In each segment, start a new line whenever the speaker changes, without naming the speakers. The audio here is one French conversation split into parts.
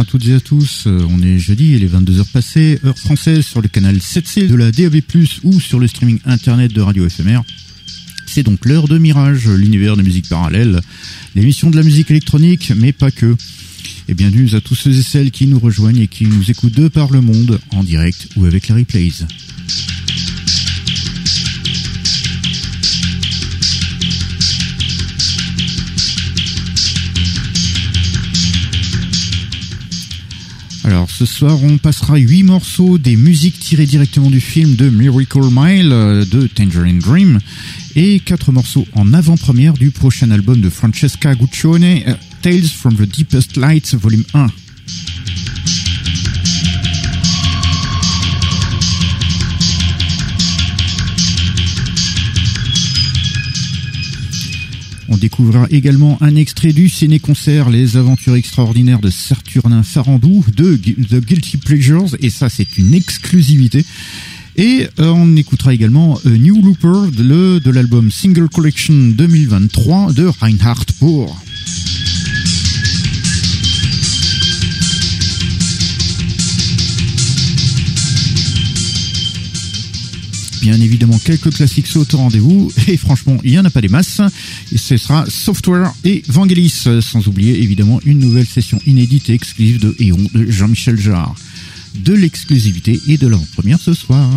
À toutes et à tous. Euh, On est jeudi, il est 22h passées, heure française sur le canal 7C de la DAB+, ou sur le streaming internet de Radio FMR. C'est donc l'heure de Mirage, l'univers de musique parallèle, l'émission de la musique électronique, mais pas que. Et bienvenue à tous ceux et celles qui nous rejoignent et qui nous écoutent de par le monde, en direct ou avec les replays. Alors ce soir on passera huit morceaux des musiques tirées directement du film de Miracle Mile euh, de Tangerine Dream et quatre morceaux en avant-première du prochain album de Francesca Guccione, euh, Tales from the Deepest Lights volume 1. On découvrira également un extrait du ciné-concert Les Aventures extraordinaires de Saturnin Farandou de The Guilty Pleasures, et ça c'est une exclusivité. Et euh, on écoutera également euh, New Looper de l'album Single Collection 2023 de Reinhard Bohr. Bien évidemment, quelques classiques sautent au rendez-vous. Et franchement, il n'y en a pas des masses. Et ce sera Software et Vangelis. Sans oublier évidemment une nouvelle session inédite et exclusive de Eon de Jean-Michel Jarre. De l'exclusivité et de l'avant-première ce soir.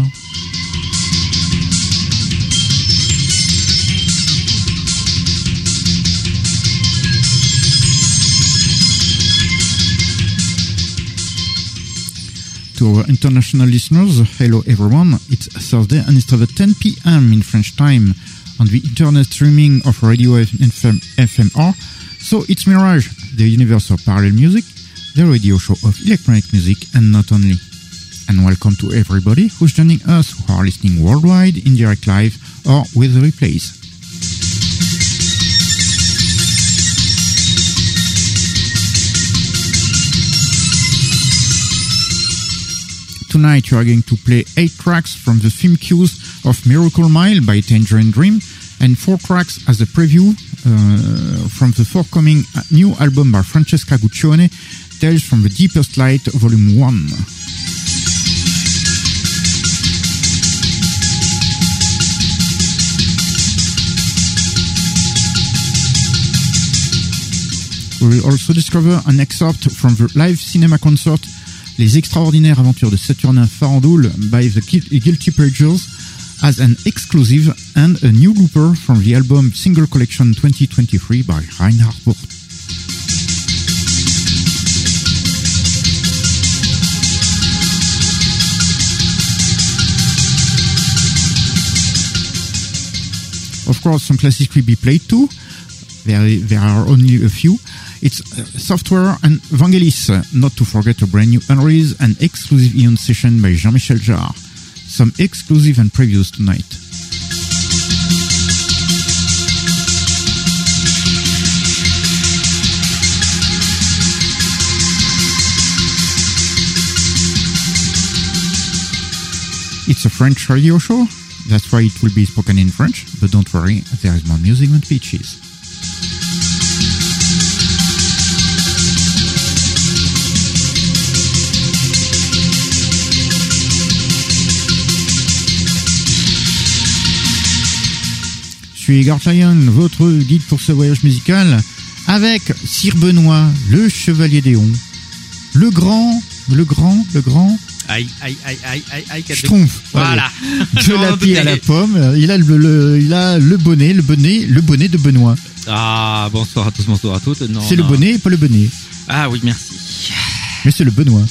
To our international listeners, hello everyone. It's Thursday and it's over 10 p.m. in French time on the internet streaming of Radio FM, FMR. So it's Mirage, the universe of parallel music, the radio show of electronic music and not only. And welcome to everybody who's joining us who are listening worldwide in direct live or with replays. Tonight you are going to play eight tracks from the film cues of Miracle Mile by Tangerine Dream and four tracks as a preview uh, from the forthcoming uh, new album by Francesca Guccione, Tales from the Deepest Light Volume 1. We will also discover an excerpt from the live cinema concert Les Extraordinaires Aventures de Saturnin Farandoul by the Guil- Guilty Pleasures as an exclusive and a new looper from the album Single Collection 2023 by Reinhard Bort. Of course, some classics will be played too. There, there are only a few. It's uh, Software and Vangelis, not to forget a brand new unreleased and exclusive Eon session by Jean-Michel Jarre. Some exclusive and previews tonight. It's a French radio show, that's why it will be spoken in French, but don't worry, there is more music than speeches. Suis Igor Chayan, votre guide pour ce voyage musical, avec Sir Benoît, le chevalier d'Éon, le grand, le grand, le grand
Aïe, aïe, aïe, aïe, aïe, aïe, quatre-
Schtroumpf.
Voilà.
De
Je
la pie à la pomme. Il a le, le- il a le bonnet, le bonnet, le bonnet de Benoît.
Ah, bonsoir à tous, bonsoir à toutes. Non,
C'est le bonnet et pas le bonnet.
Ah oui, merci.
Mais c'est le Benoît.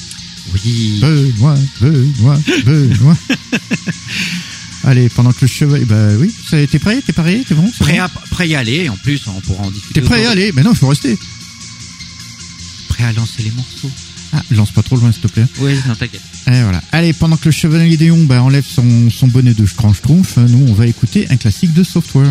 Oui.
Benoît, Benoît, Benoît. Allez, pendant que le cheval, bah oui, t'es prêt, t'es paré, t'es bon,
Prêt
bon
à, prêt à y aller, en plus, on pourra en discuter.
T'es prêt à aller Mais non, il faut rester.
Prêt à lancer les morceaux.
Ah, lance pas trop loin, s'il te plaît.
Oui, non, t'inquiète.
Et voilà. Allez, pendant que le chevalier Déon bah, enlève son, son bonnet de Schtroumpf, nous, on va écouter un classique de software.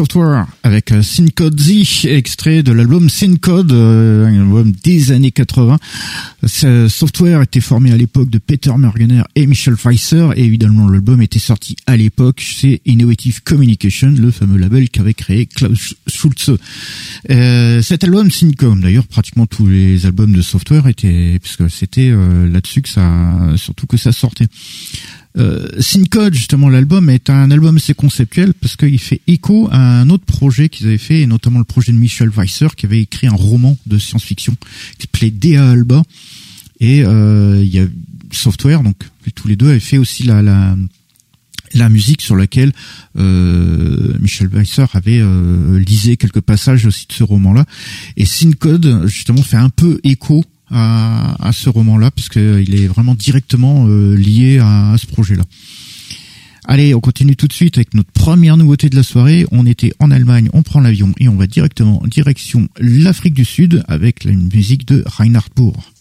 Software avec euh, Syncode Z, extrait de l'album Syncode, euh, un album des années 80. Ce software était formé à l'époque de Peter Mergener et Michel Pfeiffer et évidemment l'album était sorti à l'époque chez Innovative Communication, le fameux label qu'avait créé Klaus Schulze. Euh, cet album Syncode, d'ailleurs pratiquement tous les albums de Software étaient, puisque c'était là-dessus que ça, surtout que ça sortait. Euh, justement, l'album est un album assez conceptuel parce qu'il fait écho à un autre projet qu'ils avaient fait, et notamment le projet de Michel Weisser qui avait écrit un roman de science-fiction qui s'appelait Dea Alba. Et euh, il y a Software, donc tous les deux avaient fait aussi la, la, la musique sur laquelle euh, Michel Weisser avait euh, lisé quelques passages aussi de ce roman-là. Et Syncode, justement, fait un peu écho à, à ce roman-là, puisqu'il est vraiment directement euh, lié à, à ce projet-là. Allez, on continue tout de suite avec notre première nouveauté de la soirée. On était en Allemagne, on prend l'avion et on va directement en direction l'Afrique du Sud avec la musique de Reinhard Bourg.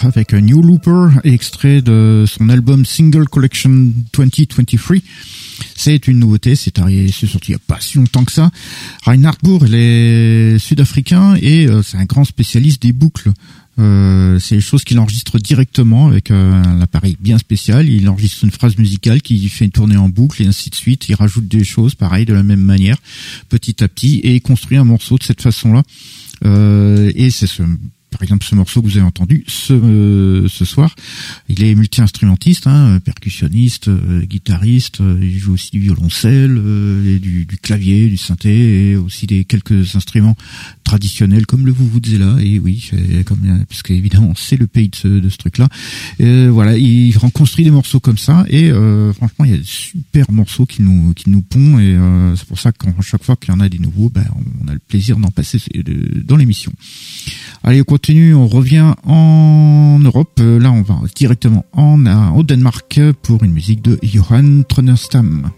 Avec un New Looper, extrait de son album Single Collection 2023. C'est une nouveauté, c'est sorti il n'y a pas si longtemps que ça. Reinhard Bohr, il est sud-africain et euh, c'est un grand spécialiste des boucles. Euh, c'est des choses qu'il enregistre directement avec euh, un appareil bien spécial. Il enregistre une phrase musicale qui fait tourner en boucle et ainsi de suite. Il rajoute des choses, pareil, de la même manière, petit à petit, et construit un morceau de cette façon-là. Et c'est ce par exemple ce morceau que vous avez entendu ce, euh, ce soir, il est multi-instrumentiste, hein, percussionniste, euh, guitariste, euh, il joue aussi du violoncelle, et du, du, clavier, du synthé, et aussi des quelques instruments traditionnels comme le là et oui, comme, parce qu'évidemment c'est le pays de ce, de ce truc-là. voilà, il construit des morceaux comme ça, et franchement il y a de super morceaux qui nous qui nous pondent, et c'est pour ça qu'à chaque fois qu'il y en a des nouveaux, ben, on a le plaisir d'en passer dans l'émission. Allez, on revient en Europe. Euh, là, on va directement en, au Danemark pour une musique de Johan Tronerstam.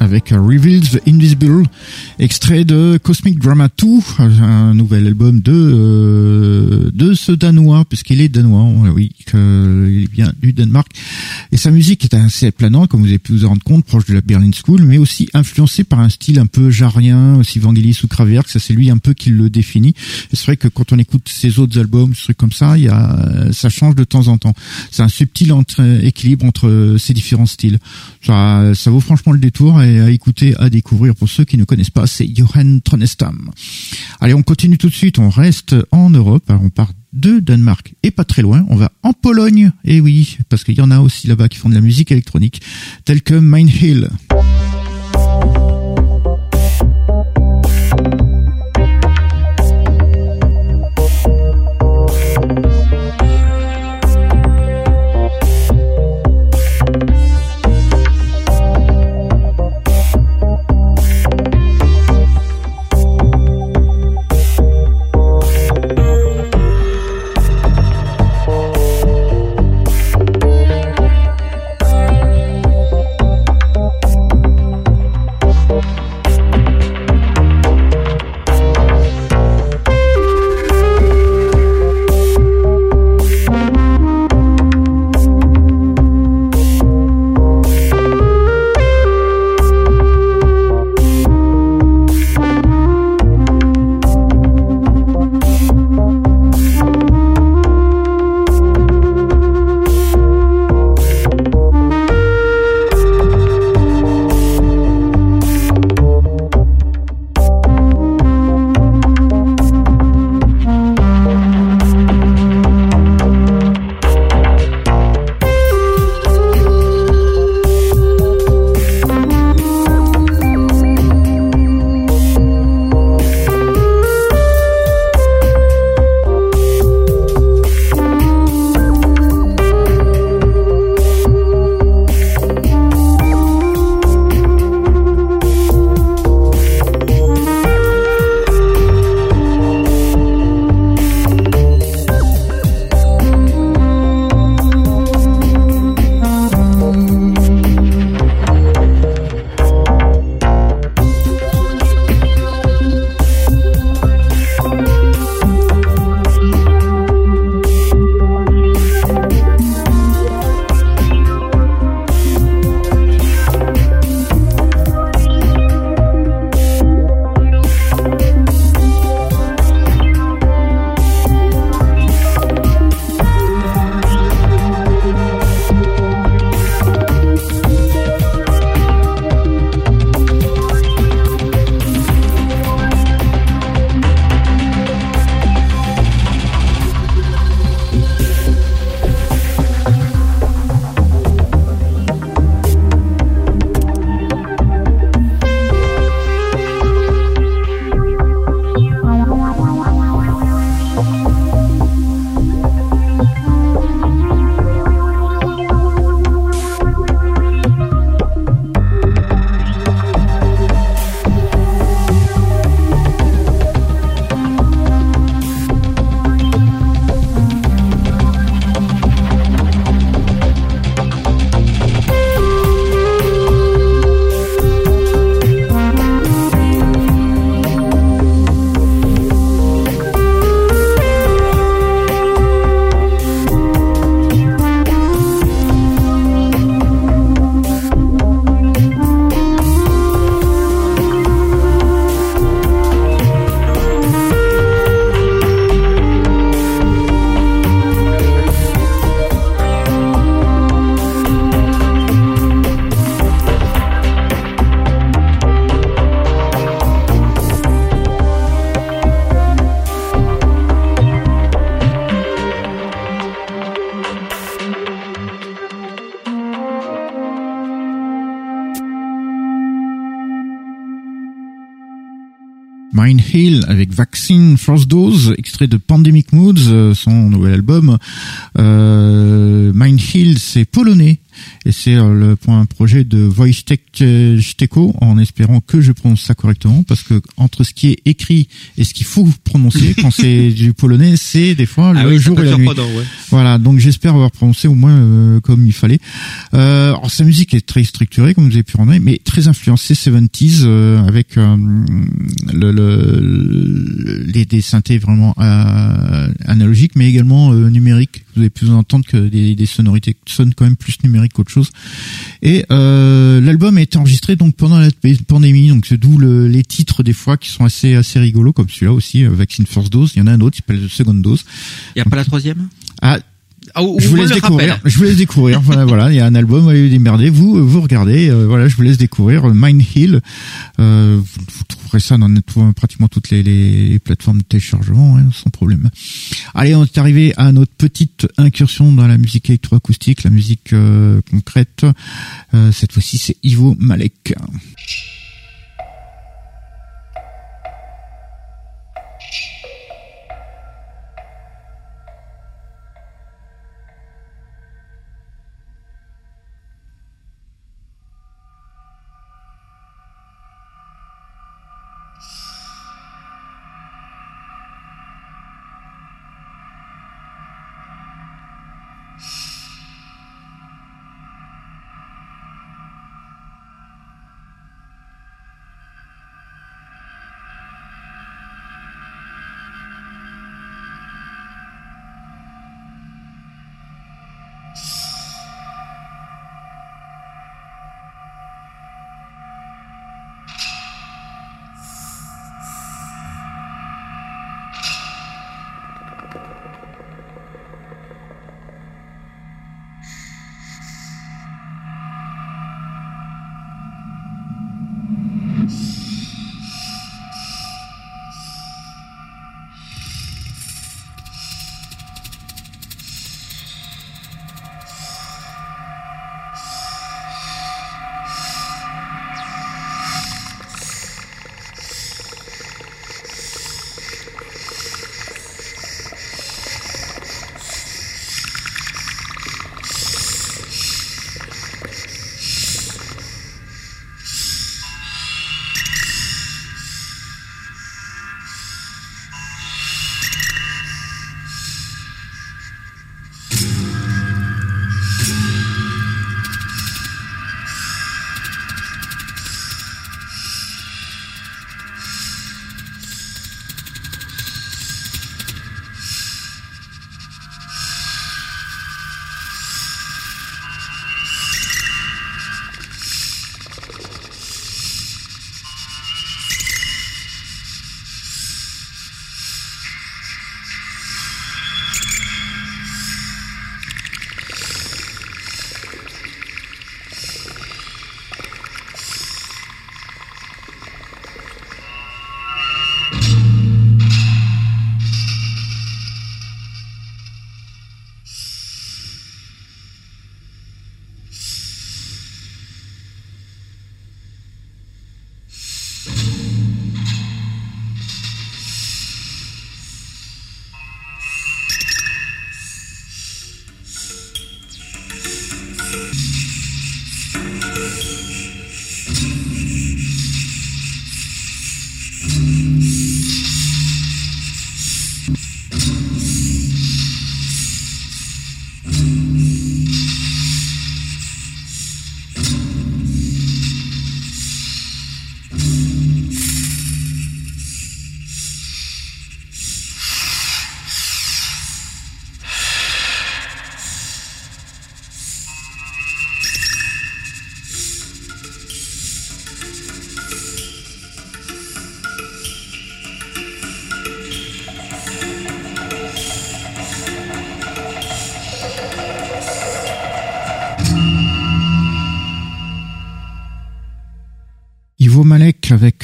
Avec Reveals the Invisible, extrait de Cosmic Drama 2, un nouvel album de euh, ce danois, puisqu'il est danois, oui, il vient du Danemark. Et sa musique est assez planante, comme vous avez pu vous en rendre compte, proche de la Berlin School, mais aussi influencé par un style un peu jarien, aussi Vangelis ou Kraftwerk, ça c'est lui un peu qui le définit. C'est vrai que quand on écoute ses autres albums, ce truc comme ça, il y a, ça change de temps en temps. C'est un subtil équilibre entre ces différents styles. Ça, ça vaut franchement le détour et à écouter, à découvrir pour ceux qui ne connaissent pas, c'est Johan Tronestam. Allez, on continue tout de suite, on reste en Europe, on part de Danemark et pas très loin, on va en Pologne, et oui, parce qu'il y en a aussi là-bas qui font de la musique électronique, telle que Mine Hill. Hill avec Vaccine First Dose, extrait de Pandemic Moods, euh, son nouvel album. Euh, Hill, c'est polonais. Et c'est euh, le pour un projet de Wojtek en espérant que je prononce ça correctement parce que entre ce qui est écrit et ce qu'il faut prononcer quand c'est du polonais, c'est des fois
Ah
le
oui,
jour et la nuit.
ouais.
Voilà, donc j'espère avoir prononcé au moins euh, comme il fallait. Euh, alors sa musique est très structurée, comme vous avez pu en mais très influencée 70s euh, avec euh, le, le- les des synthés vraiment euh, analogiques, mais également euh, numériques. Vous avez pu entendre que des, des sonorités sonnent quand même plus numériques qu'autre chose. Et euh, l'album a été enregistré donc pendant la pandémie, donc c'est d'où le- les titres des fois qui sont assez assez rigolos, comme celui-là aussi, euh, Vaccine First Dose. Il y en a un autre qui s'appelle Second Dose.
Il y a pas la troisième?
Ah,
Ah,
je
ou
vous laisse découvrir. Je vous laisse découvrir. voilà, voilà, il y a un album, allez démerder. Vous, euh, vous regardez. euh, voilà, je vous laisse découvrir. Mind Hill. Euh, vous, vous trouverez ça dans tout- pratiquement toutes les, les plateformes de téléchargement, hein, sans problème. Allez, on est arrivé à notre petite incursion dans la musique électroacoustique, la musique euh, concrète. Euh, cette fois-ci, c'est Ivo Malek.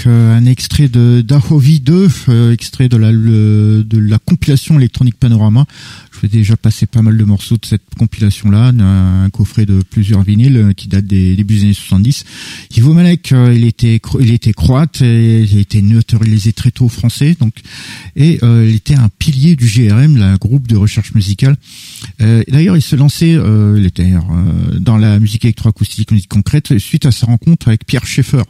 Euh, un extrait de d'Ahovi 2, euh, extrait de la de la compilation électronique Panorama. Je vais déjà passer pas mal de morceaux de cette compilation-là, un, coffret de plusieurs vinyles qui date des débuts des années 70. Ivo Malek, il était il était croate, et il été neutralisé très tôt français, donc et il était un pilier du GRM, la groupe de recherche musicale. D'ailleurs, il se lançait, il était dans la musique électroacoustique, musique concrète, suite à sa rencontre avec Pierre Schaeffer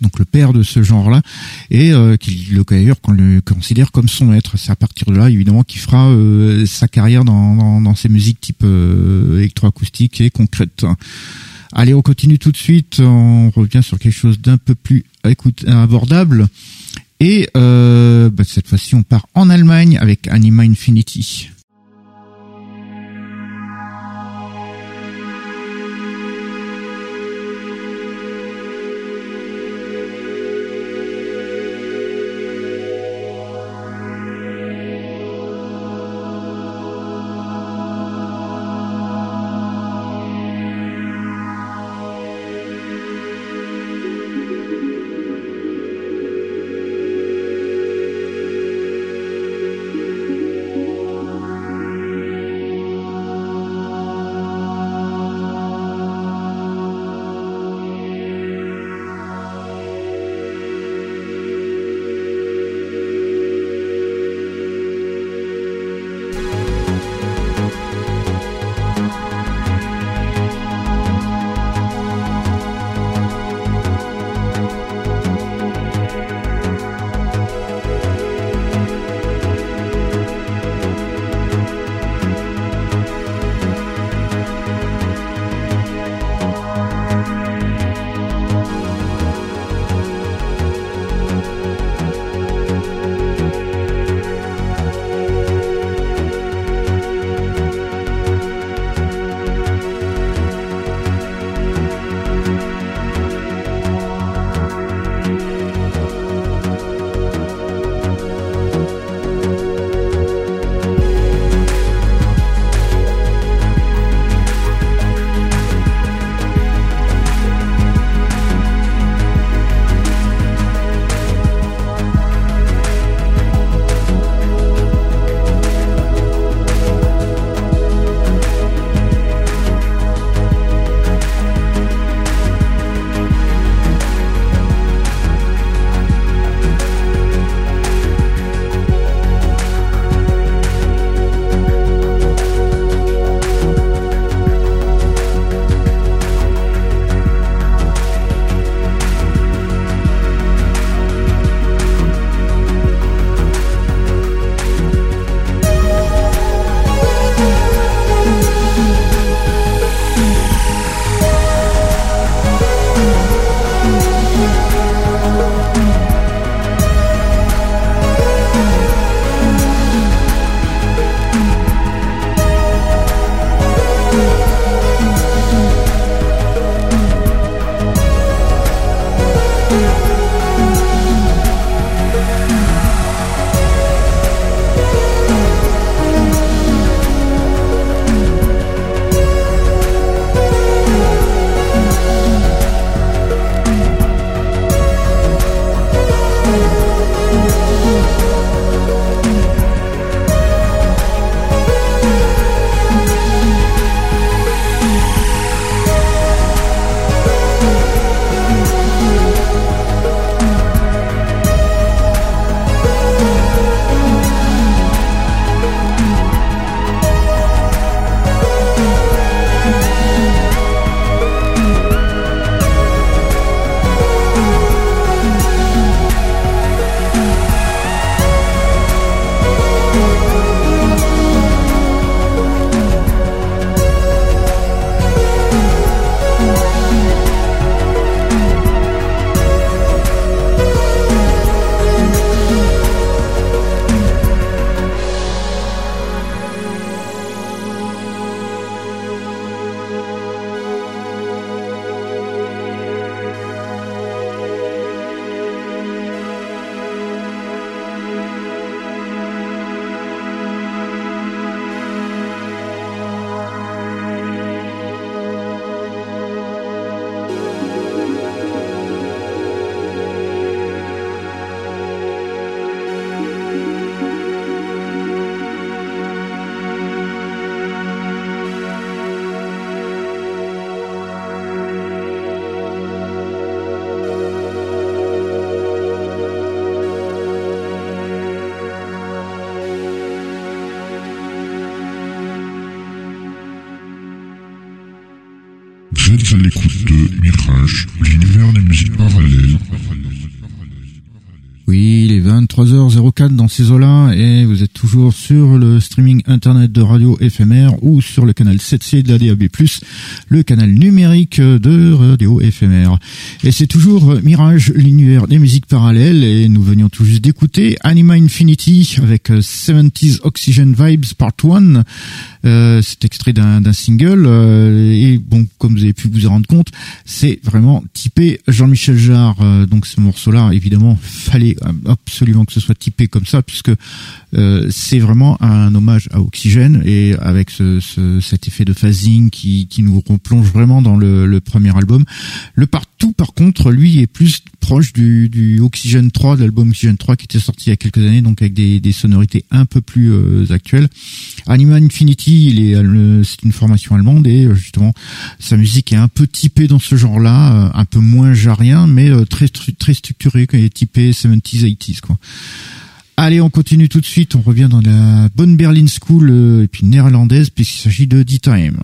donc le père de ce genre-là, et euh, le d'ailleurs qu'on le considère comme son maître. C'est à partir de là, évidemment, qu'il fera euh, sa carrière dans, dans, dans, ces musiques type euh, électroacoustique et concrète. Allez, on continue tout de suite. On revient sur quelque chose d'un peu plus écoute, abordable. Et bah, cette fois-ci, on part en Allemagne avec Anima Infinity.
De
Radio éphémère ou sur le canal 7C de la DAB+, le canal numérique de Radio éphémère. Et c'est toujours Mirage, l'univers des musiques parallèles et nous venions tout juste d'écouter Anima Infinity avec 70s Oxygen Vibes Part 1. Euh, c'est extrait d'un single euh, et bon, comme vous avez pu vous en rendre compte, c'est vraiment typé Jean-Michel Jarre. Euh, donc ce morceau-là, évidemment, fallait absolument que ce soit typé comme ça, puisque euh, c'est vraiment un hommage à Oxygène et avec ce, ce, cet effet de phasing qui, qui nous replonge vraiment dans le, le, premier album. Le partout, par contre, lui est plus proche du, du Oxygène 3, de l'album Oxygène 3 qui était sorti il y a quelques années, donc avec des, des sonorités un peu plus euh, actuelles. Anima Infinity, il est euh, c'est une formation allemande et justement sa musique est un peu typée dans ce genre-là, un peu moins jarien, mais très très structuré, est typé 70s 80s quoi. Allez, on continue tout de suite. On revient dans la bonne Berlin School euh, et puis néerlandaise puisqu'il s'agit de D-Time.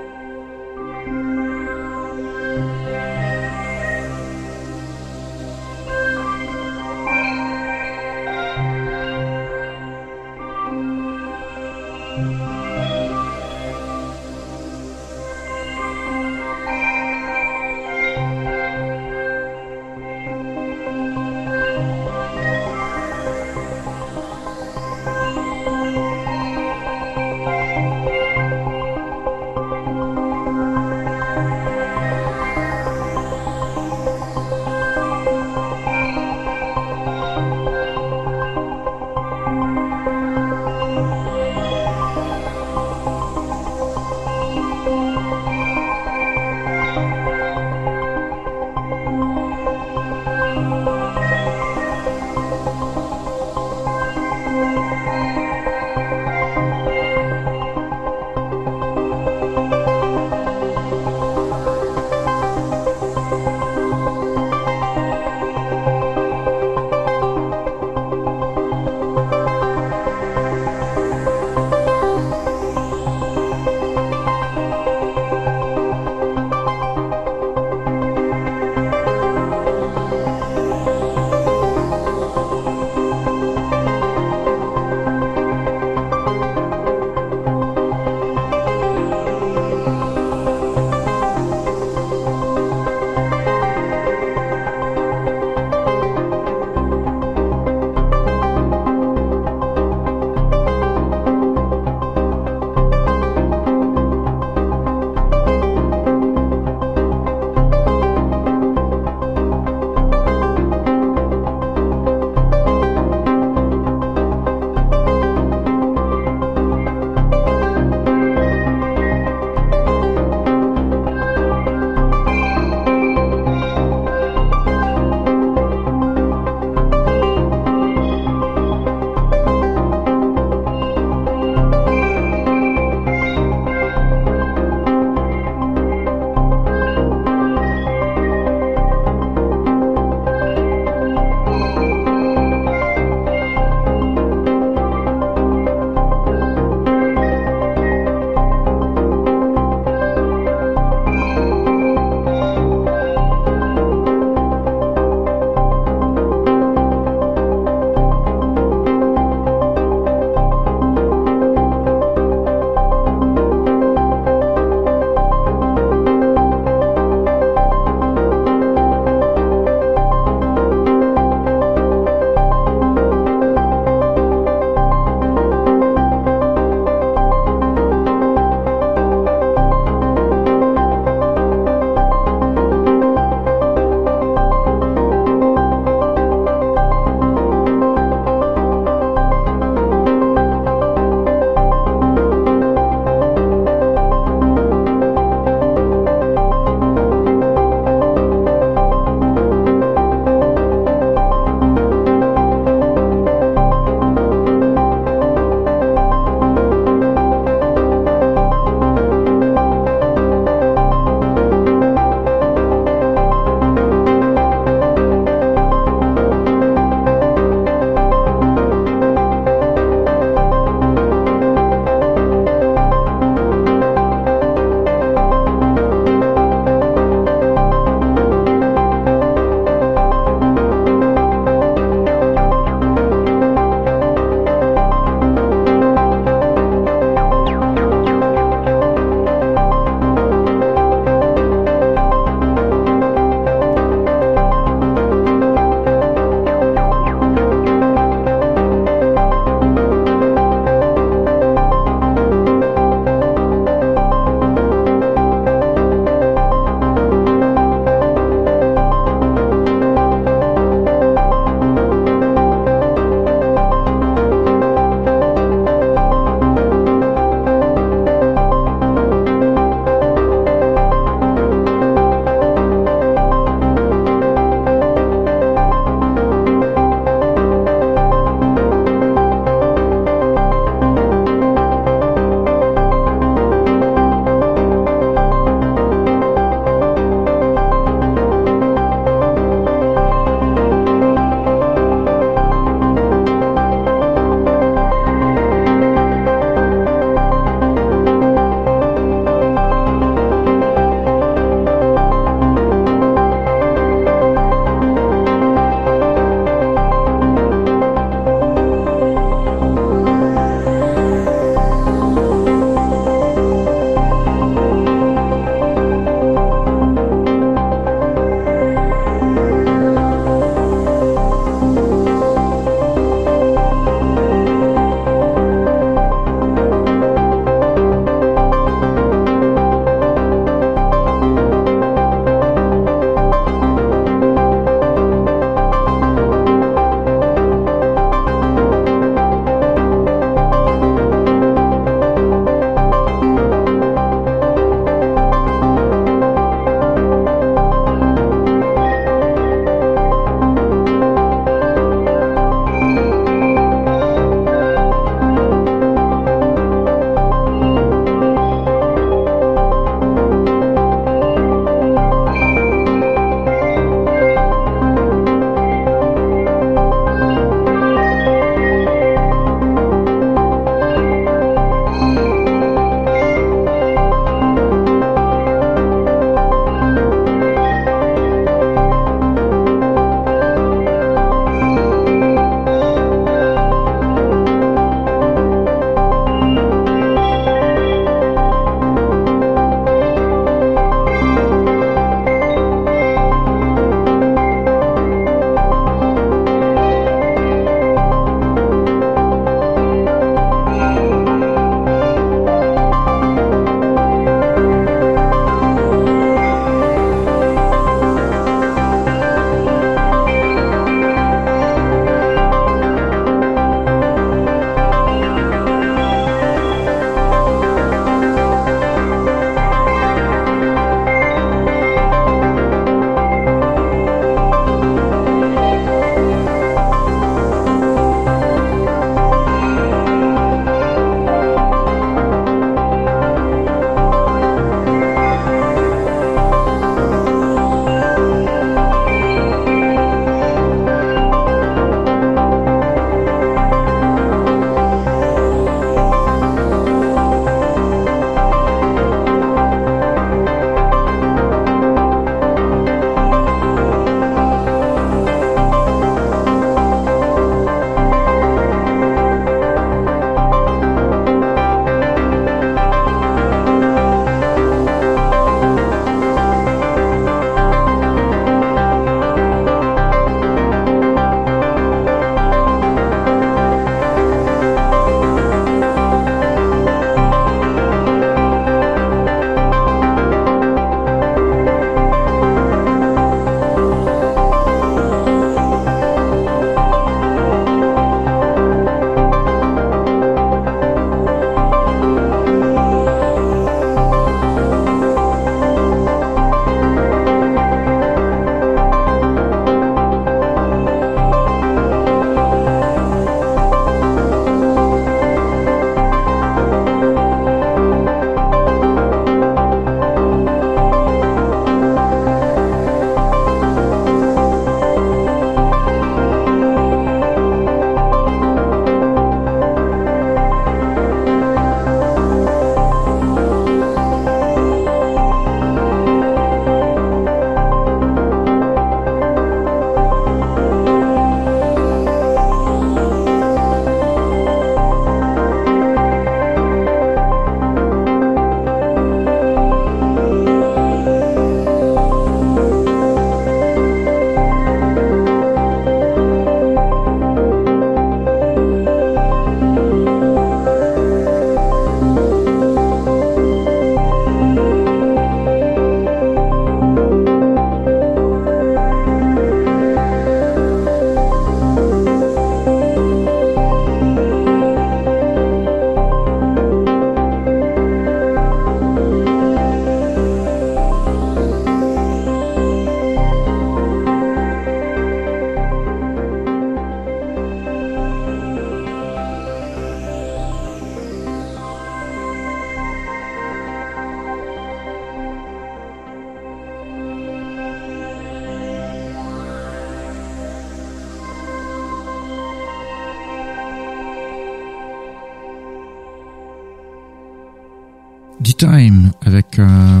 D-Time avec euh,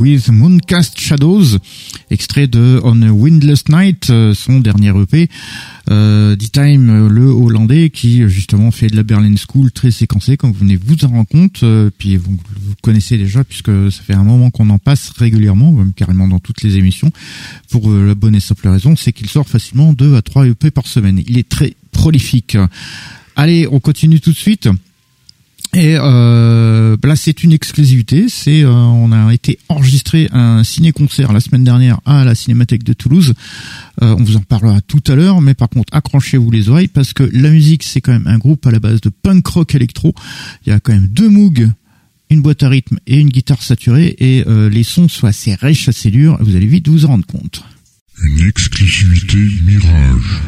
With Mooncast Shadows, extrait de On a Windless Night, euh, son dernier EP. Euh, D-Time, euh, le Hollandais, qui justement fait de la Berlin School très séquencée, comme vous venez vous en rendre compte. Euh, puis vous, vous connaissez déjà, puisque ça fait un moment qu'on en passe régulièrement, même carrément dans toutes les émissions, pour euh, la bonne et simple raison, c'est qu'il sort facilement 2 à 3 EP par semaine. Il est très prolifique. Allez, on continue tout de suite. Et euh, là, c'est une exclusivité. C'est, euh, on a été enregistré un ciné-concert la semaine dernière à la Cinémathèque de Toulouse. Euh, on vous en parlera tout à l'heure, mais par contre, accrochez-vous les oreilles parce que la musique, c'est quand même un groupe à la base de punk rock électro. Il y a quand même deux Moog, une boîte à rythme et une guitare saturée, et euh, les sons sont assez riches, assez durs. Vous allez vite vous en rendre compte.
Une exclusivité Mirage.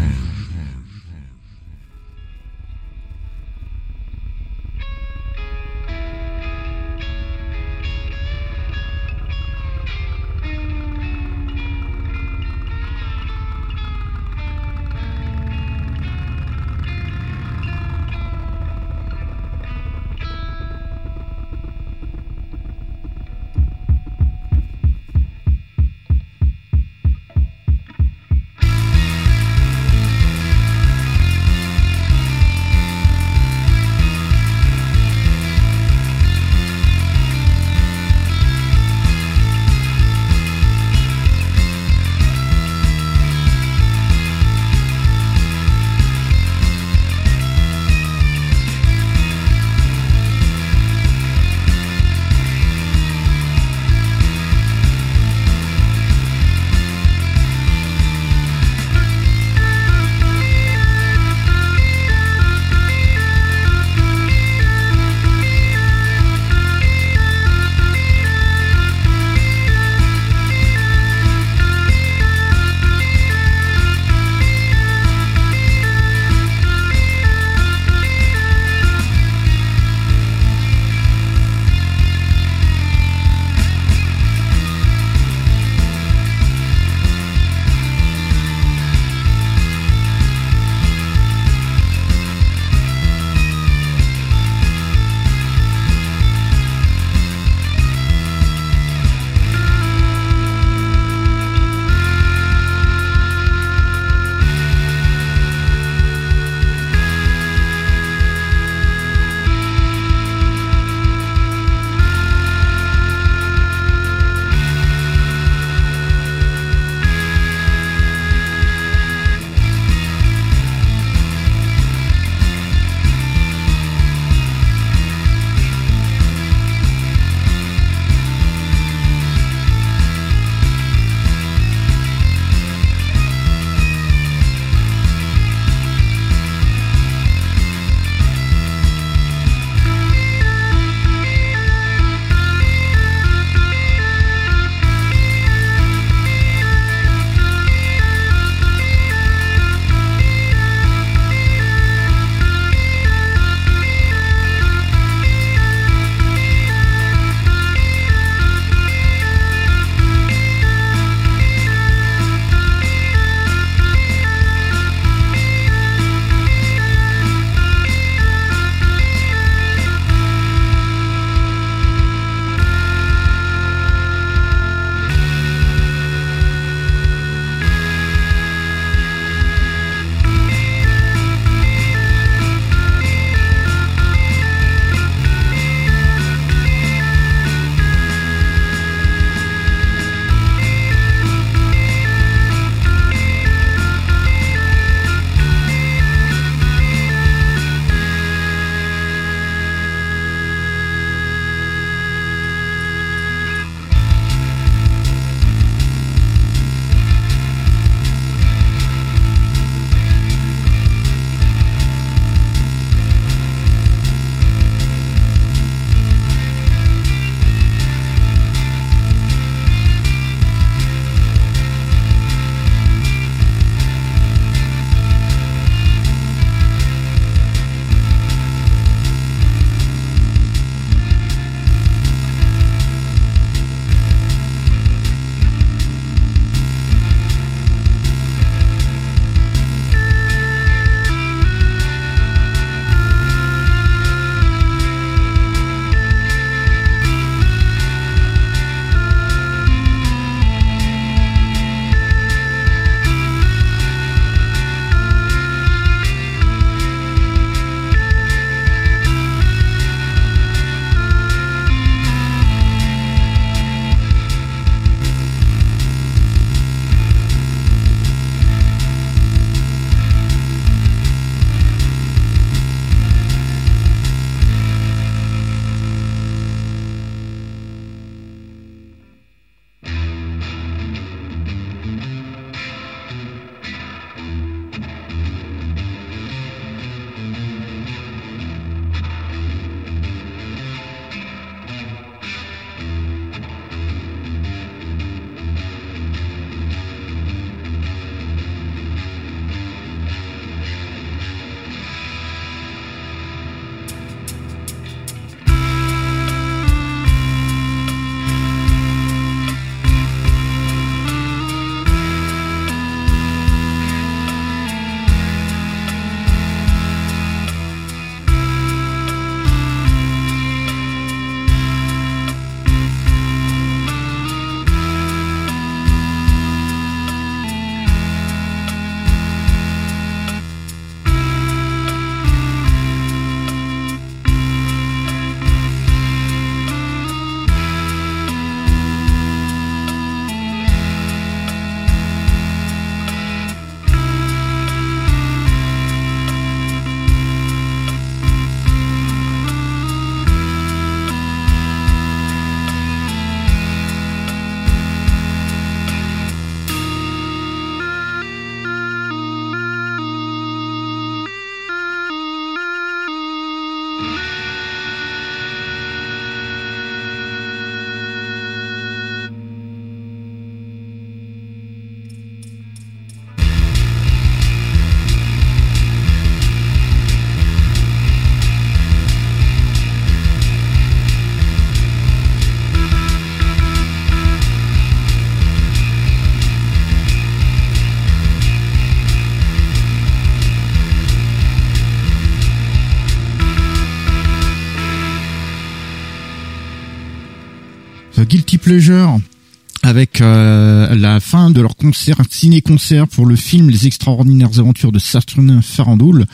Avec euh, la fin de leur concert, ciné-concert pour le film Les Extraordinaires Aventures de Saturnin Farandole.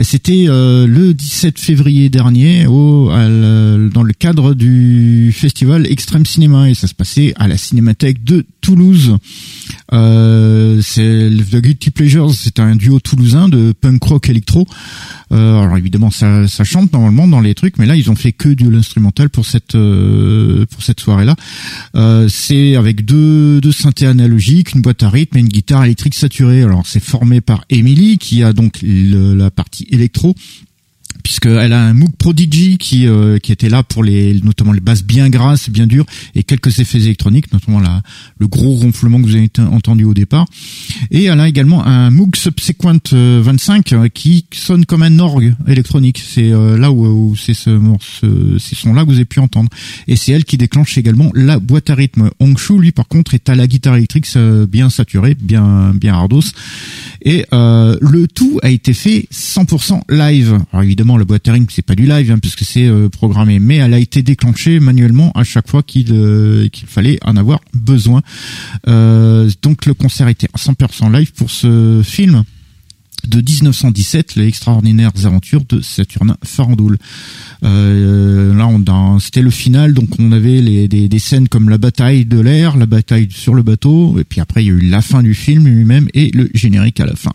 C'était euh, le 17 février dernier dans le cadre du festival Extrême Cinéma et ça se passait à la Cinémathèque de Toulouse. Euh, c'est The Guilty Pleasures, c'est un duo toulousain de punk rock électro. Euh, alors évidemment ça, ça chante normalement dans les trucs, mais là ils ont fait que de l'instrumental pour cette euh, pour cette soirée-là. Euh, c'est avec deux deux synthés analogiques, une boîte à rythme et une guitare électrique saturée. Alors c'est formé par Emily qui a donc la partie électro puisqu'elle a un Moog Prodigy qui euh, qui était là pour les notamment les basses bien grasses, bien dures et quelques effets électroniques, notamment la, le gros ronflement que vous avez entendu au départ. Et elle a également un Moog Subsequent 25 euh, qui sonne comme un orgue électronique. C'est euh, là où, où c'est ce, ce ces sons là que vous avez pu entendre. Et c'est elle qui déclenche également la boîte à rythme. Hongshu lui par contre est à la guitare électrique bien saturée, bien bien hardos. Et le tout a été fait 100% live. Alors évidemment la boîte c'est pas du live hein, puisque c'est euh, programmé, mais elle a été déclenchée manuellement à chaque fois qu'il euh, fallait en avoir besoin. Euh, donc le concert était 100% live pour ce film de 1917, les extraordinaires aventures de Saturnin Farandole. là, c'était le final, donc on avait des, scènes comme la bataille de l'air, la bataille sur le bateau, et puis après il y a eu la fin du film lui-même et le générique à la fin.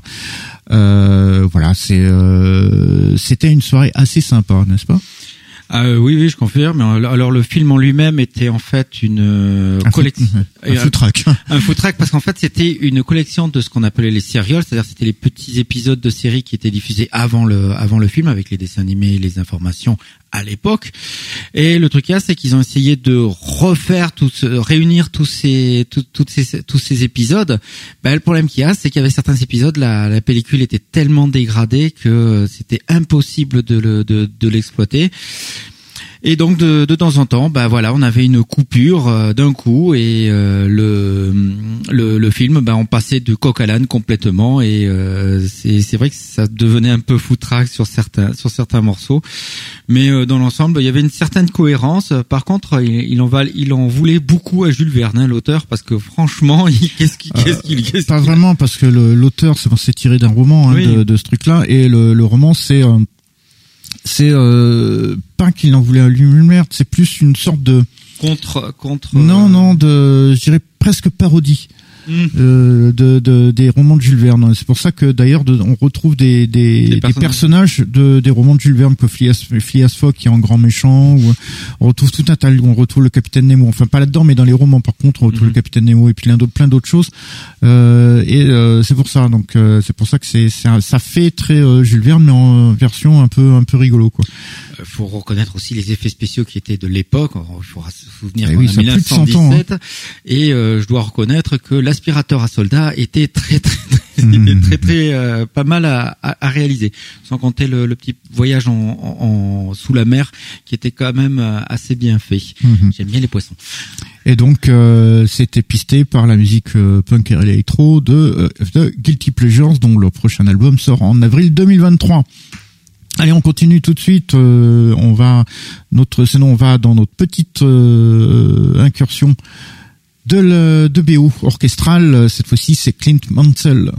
Euh, voilà, c'est euh, c'était une soirée assez sympa, n'est-ce pas?
Euh, oui, oui, je confirme. Alors le film en lui-même était en fait une euh, collection,
un food track,
un food track parce qu'en fait c'était une collection de ce qu'on appelait les serials, c'est-à-dire c'était les petits épisodes de séries qui étaient diffusés avant le avant le film avec les dessins animés, et les informations à l'époque. Et le truc là, c'est qu'ils ont essayé de refaire tout, réunir tous ces toutes ces tous ces épisodes. Ben, le problème qu'il y a, c'est qu'il y avait certains épisodes, la, la pellicule était tellement dégradée que c'était impossible de, de, de l'exploiter. Et donc de, de temps en temps, bah voilà, on avait une coupure euh, d'un coup et euh, le, le, le film, bah on passait de coq à l'âne complètement et euh, c'est vrai que ça devenait un peu foutraque sur certains sur certains morceaux, mais dans l'ensemble, il y avait une certaine cohérence. Par contre, il, en va, il en voulait beaucoup à Jules Verne, hein, l'auteur, parce que franchement, qu'est-ce qu'il qu'est-ce qu'il qu
pas vraiment parce que l'auteur c'est tiré d'un roman hein, de, de, ce truc-là. Et le, le roman c'est c'est euh, pas qu'il en voulait lui-même, c'est plus une sorte de
contre contre.
Non euh, non de, je dirais presque parodie. Euh, de, de, des romans de Jules Verne. C'est pour ça que d'ailleurs on retrouve des, des, des, personnages. de, des romans de Jules Verne comme Phileas, Phileas Fogg qui est en grand méchant. Ou on retrouve tout un tas. On retrouve le Capitaine Nemo. Enfin pas là-dedans, mais dans les romans par contre on retrouve le mm-hmm. Capitaine Nemo et puis plein d'autres choses. Euh, et euh, c'est pour ça. Donc euh, c'est pour ça que c'est ça fait très Jules Verne mais en version un peu un peu rigolo quoi
faut reconnaître aussi les effets spéciaux qui étaient de l'époque. Il faudra se souvenir
eh oui, 1917. Hein.
Et euh, je dois reconnaître que l'aspirateur à soldats était très très très mmh. très, très, euh, pas mal à, à, réaliser. Sans compter le, le petit voyage en, en, sous la mer qui était quand même euh, assez bien fait. Mmh. J'aime bien les poissons.
Et donc c'était pisté par la musique punk et électro de, de Guilty Pleasures, dont le prochain album sort en avril 2023. Allez, on continue tout de suite. Euh, on va notre, sinon on va dans notre petite euh, incursion de, le, de BO orchestrale. Cette fois-ci, c'est Clint Mansell.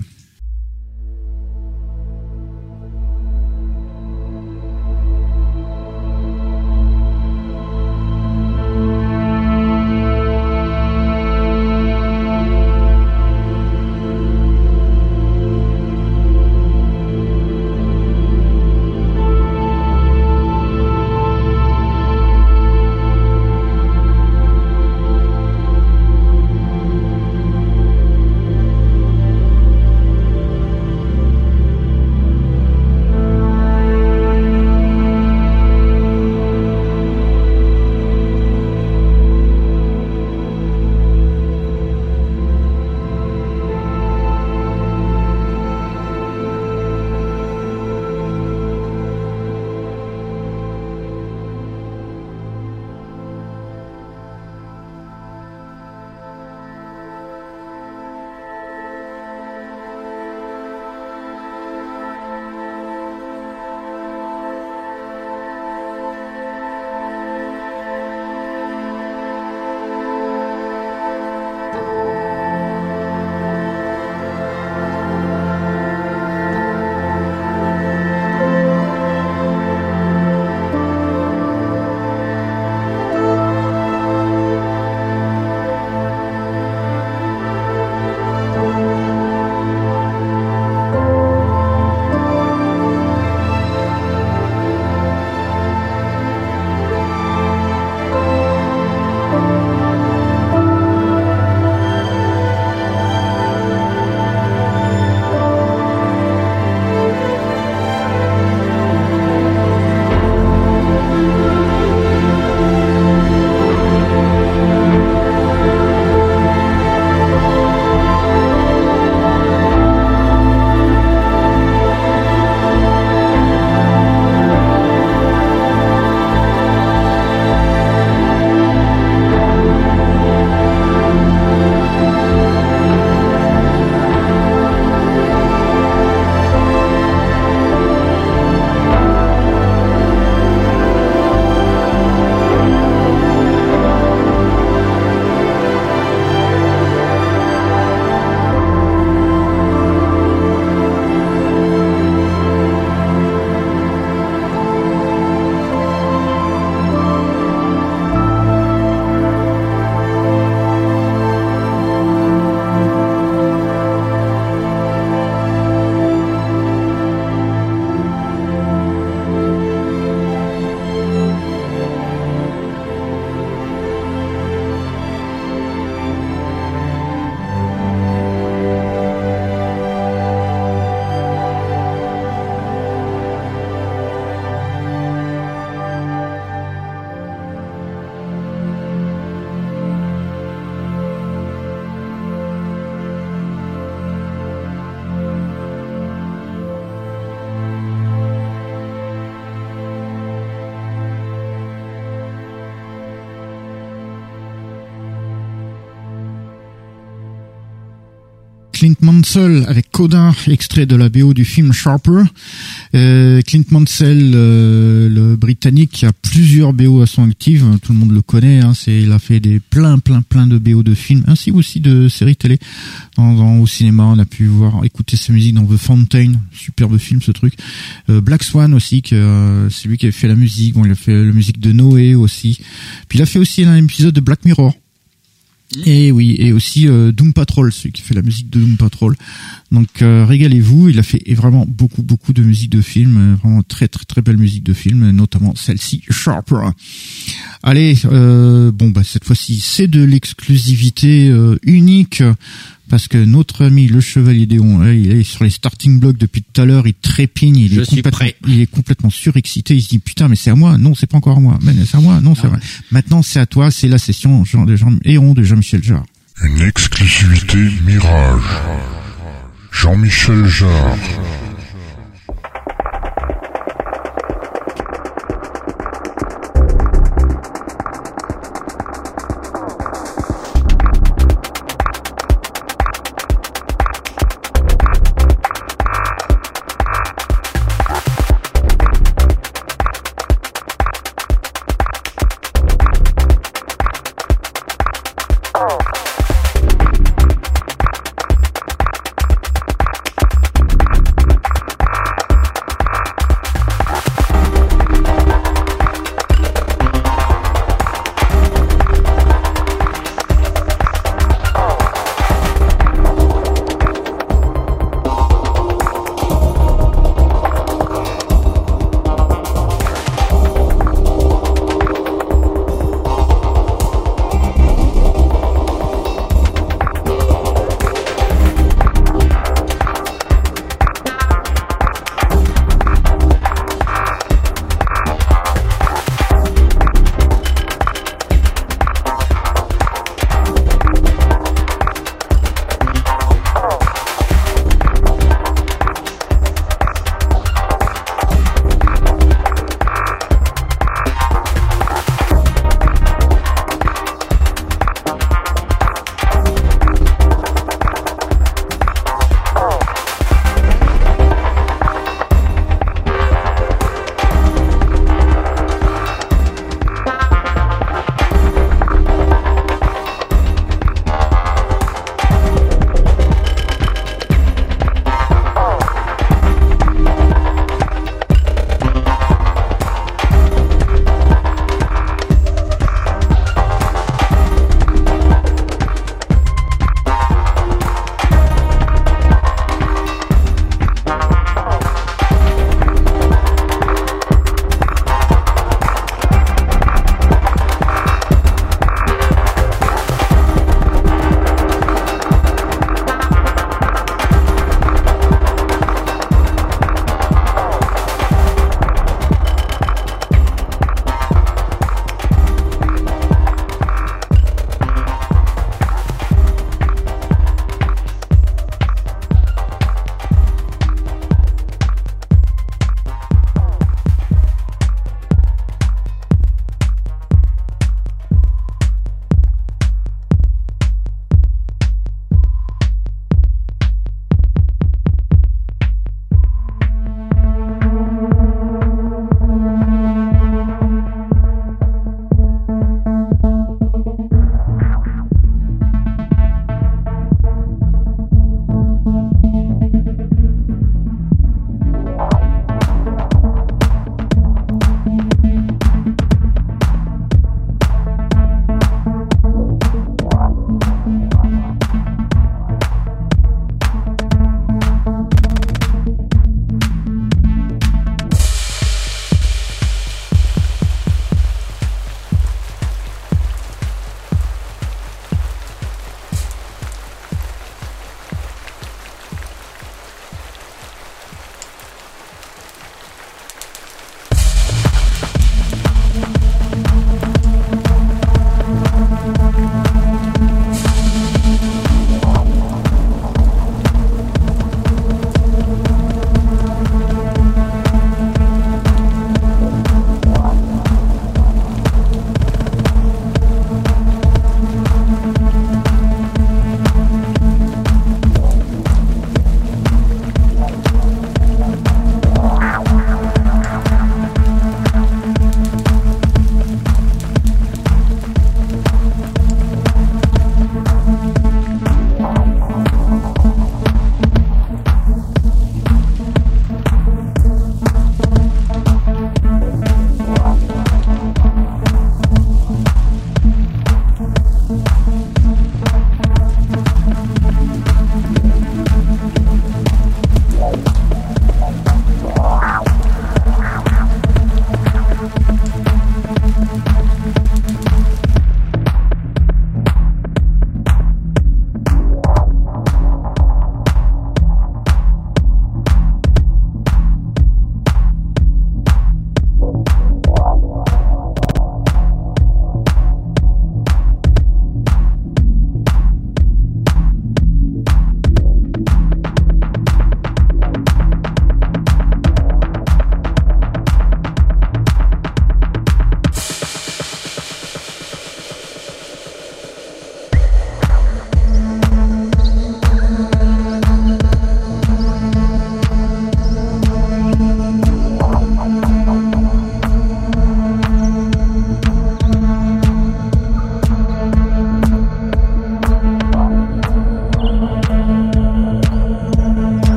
Clint Mansell avec Coda, extrait de la BO du film Sharper. Euh, Clint Mansell, euh, le britannique, qui a plusieurs BO à son actif, tout le monde le connaît. Hein, c'est, il a fait des plein, plein, plein de BO de films, ainsi aussi de séries télé. Dans, au cinéma, on a pu voir, écouter sa musique dans The Fountain, superbe film ce truc. Euh, Black Swan aussi, que c'est lui qui a fait la musique. Bon, il a fait la musique de Noé aussi. Puis il a fait aussi un épisode de Black Mirror. Et oui, et aussi euh, Doom Patrol, celui qui fait la musique de Doom Patrol. Donc euh, régalez-vous, il a fait vraiment beaucoup beaucoup de musique de film, euh, vraiment très très très belle musique de film, notamment celle-ci Sharper. Allez, bon bah cette fois-ci c'est de l'exclusivité unique parce que notre ami le chevalier Déon, il est sur les starting blocks depuis tout à l'heure, il trépigne, il est complètement, il est complètement surexcité, il se dit putain mais c'est à moi, non c'est pas encore à moi, mais c'est à moi, non c'est à moi. Maintenant c'est à toi, c'est la session Jean de Jean Héron de Jean-Michel Jarre.
Une exclusivité Mirage. Jean-Michel Jarre.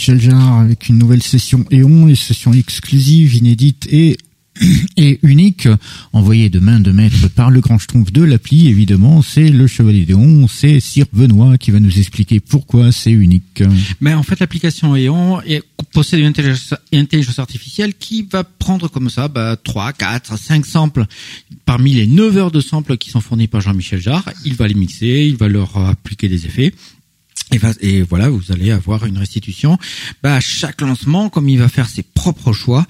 Jean-Michel Jarre avec une nouvelle session Eon, une session exclusive, inédite et et unique, envoyée de main de maître par le grand schtroumpf de l'appli, évidemment, c'est le Chevalier d'Eon, c'est Sir Benoît qui va nous expliquer pourquoi c'est unique.
Mais en fait, l'application Eon possède une intelligence, intelligence artificielle qui va prendre comme ça bah, 3, 4, 5 samples parmi les 9 heures de samples qui sont fournis par Jean-Michel Jarre. Il va les mixer, il va leur appliquer des effets. Et, voilà, vous allez avoir une restitution. Bah, à chaque lancement, comme il va faire ses propres choix,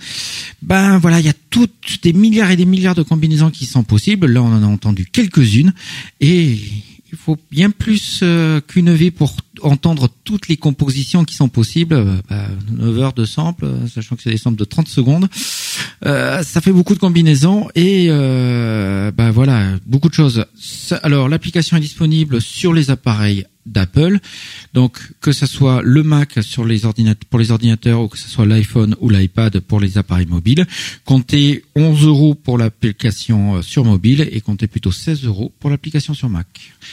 ben voilà, il y a toutes des milliards et des milliards de combinaisons qui sont possibles. Là, on en a entendu quelques-unes, et il faut bien plus euh, qu'une vie pour entendre toutes les compositions qui sont possibles. Bah, 9 heures de samples, euh, sachant que c'est des samples de 30 secondes. Euh, ça fait beaucoup de combinaisons et euh, bah voilà, beaucoup de choses. Alors l'application est disponible sur les appareils d'Apple, donc que ce soit le Mac sur les ordinateurs pour les ordinateurs ou que ce soit l'iPhone ou l'iPad pour les appareils mobiles. Comptez 11 euros pour l'application euh, sur mobile et comptez plutôt 16 euros pour l'application sur Mac.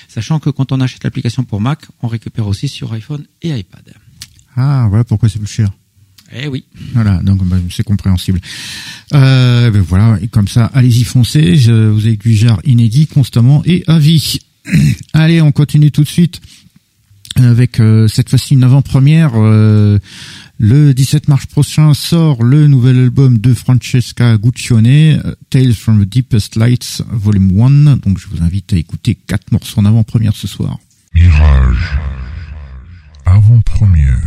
Sachant que quand on achète l'application pour Mac, on récupère aussi sur iPhone et iPad.
Ah, voilà pourquoi c'est plus cher.
Eh oui.
Voilà, donc bah, c'est compréhensible. Euh, ben voilà, et comme ça, allez-y foncez, je- vous avez du genre inédit constamment et à vie. Allez, on continue tout de suite avec euh, cette fois-ci une avant-première. euh, le 17 mars prochain sort le nouvel album de Francesca Guccione, euh, Tales from the Deepest Lights, Volume 1. Donc je vous invite à écouter quatre morceaux en avant-première ce soir.
Mirage. Avant-première.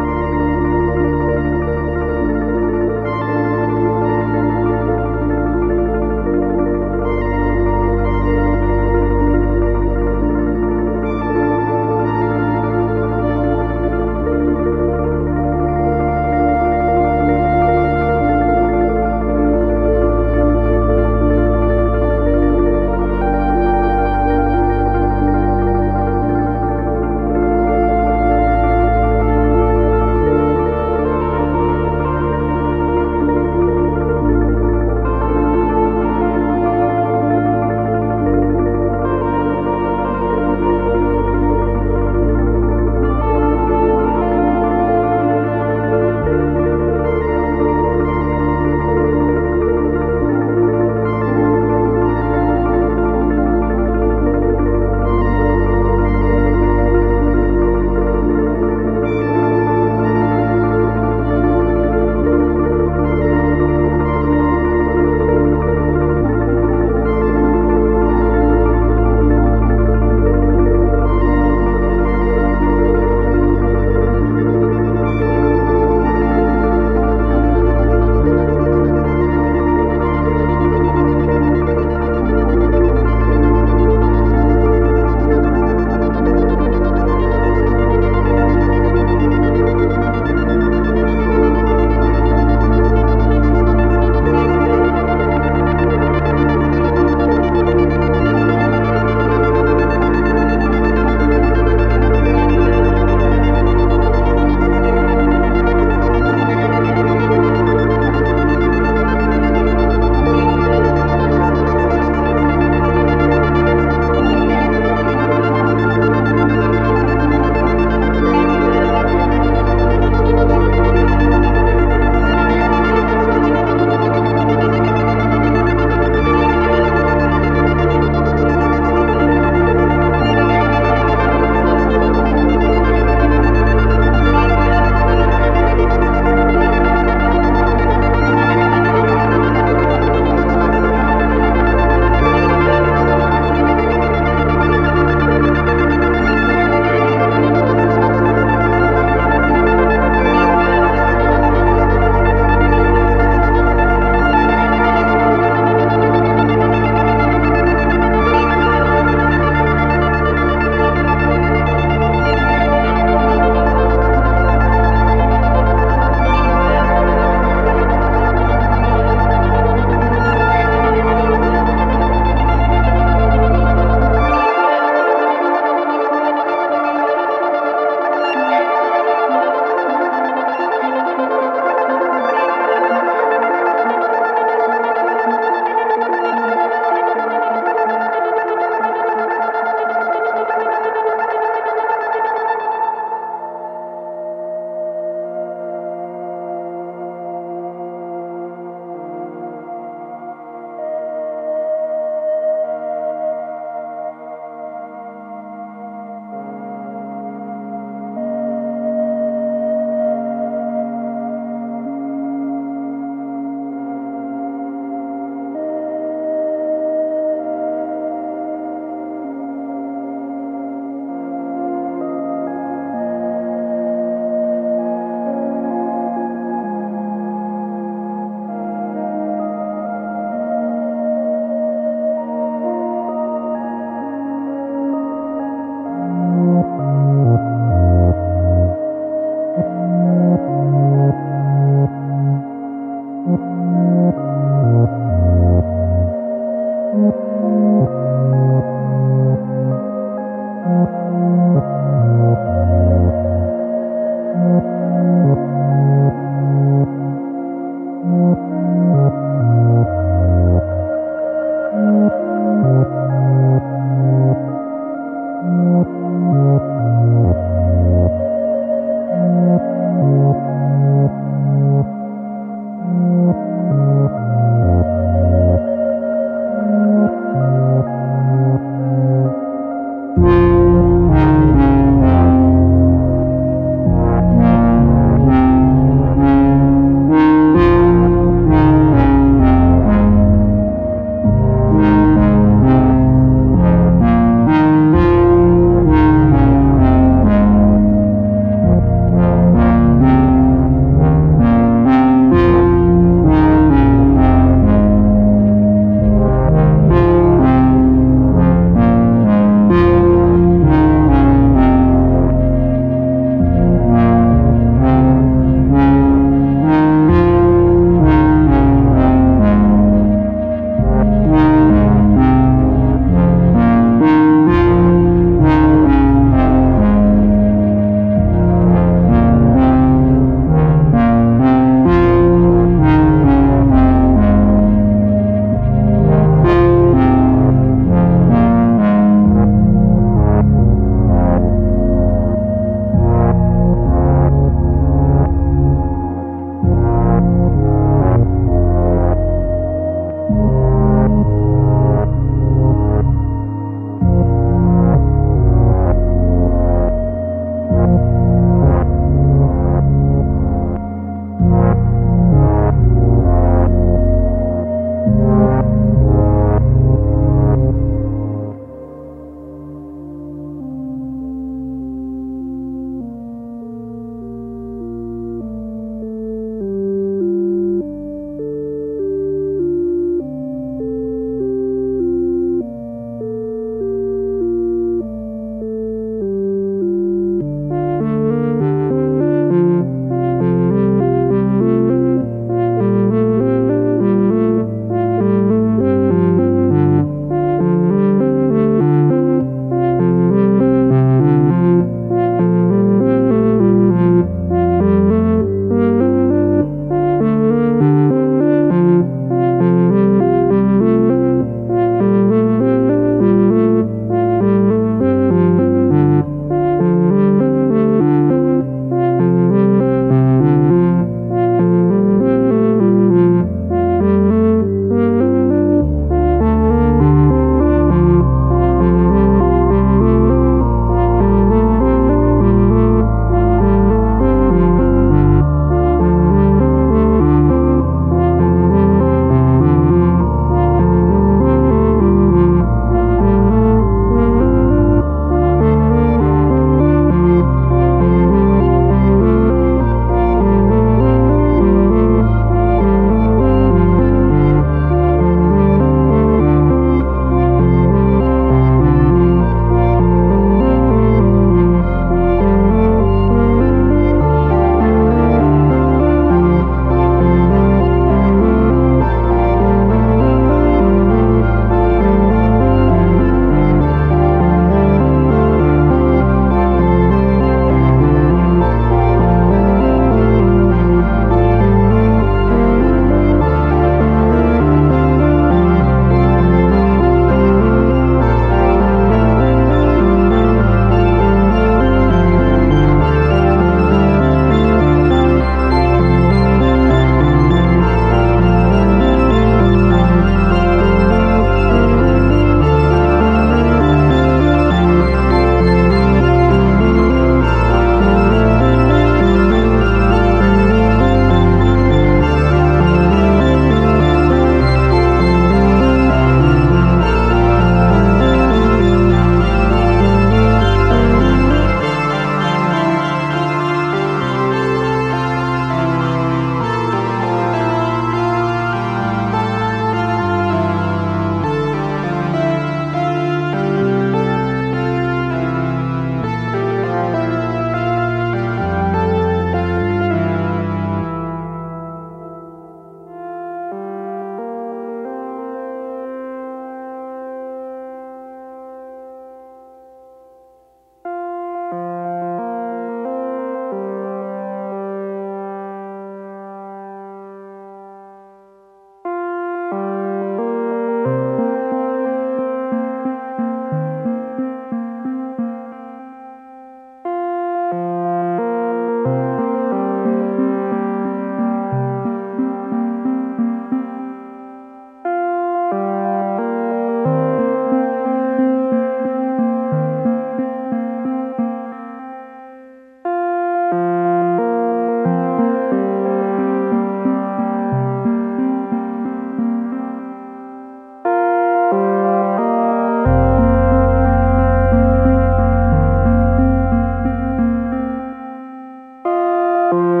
you.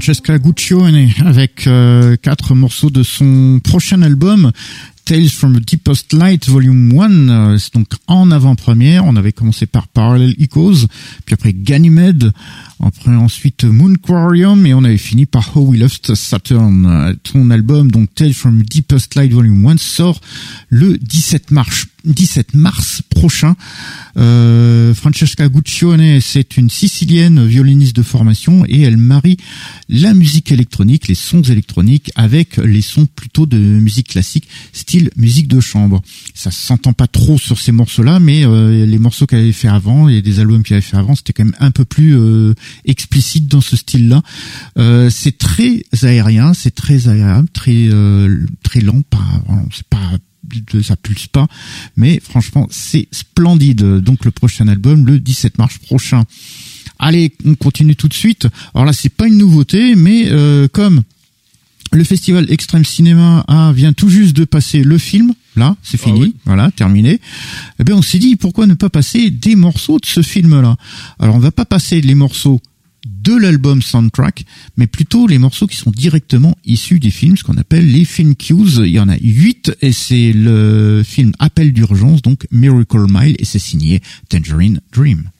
Francesca Guccione avec euh, quatre morceaux de son prochain album Tales from the Deepest Light Volume 1, euh, c'est donc en avant-première. On avait commencé par Parallel Echoes, puis après Ganymede, après ensuite Moonquarium, et on avait fini par How We Loved Saturn. Ton album, donc Tales from the Deepest Light Volume 1, sort le 17 mars 17 mars prochain. Euh, Francesca Guccione, c'est une sicilienne violoniste de formation et elle marie la musique électronique, les sons électroniques avec les sons plutôt de musique classique, style musique de chambre. Ça s'entend pas trop sur ces morceaux-là, mais euh, les morceaux qu'elle avait fait avant et des albums qu'elle avait fait avant, c'était quand même un peu plus euh, explicite dans ce style-là. Euh, c'est très aérien, c'est très agréable, très très lent, pas, c'est pas ça pulse pas, mais franchement c'est splendide. Donc le prochain album le 17 mars prochain. Allez, on continue tout de suite. Alors là c'est pas une nouveauté, mais euh, comme le festival Extrême Cinéma a, vient tout juste de passer le film, là, c'est fini, voilà, terminé. Eh bien, on s'est dit pourquoi ne pas passer des morceaux de ce film-là? Alors, on va pas passer les morceaux de l'album soundtrack, mais plutôt les morceaux qui sont directement issus des films, ce qu'on appelle les film cues. Il y en a huit et c'est le film Appel d'urgence, donc Miracle Mile, et c'est signé Tangerine Dream.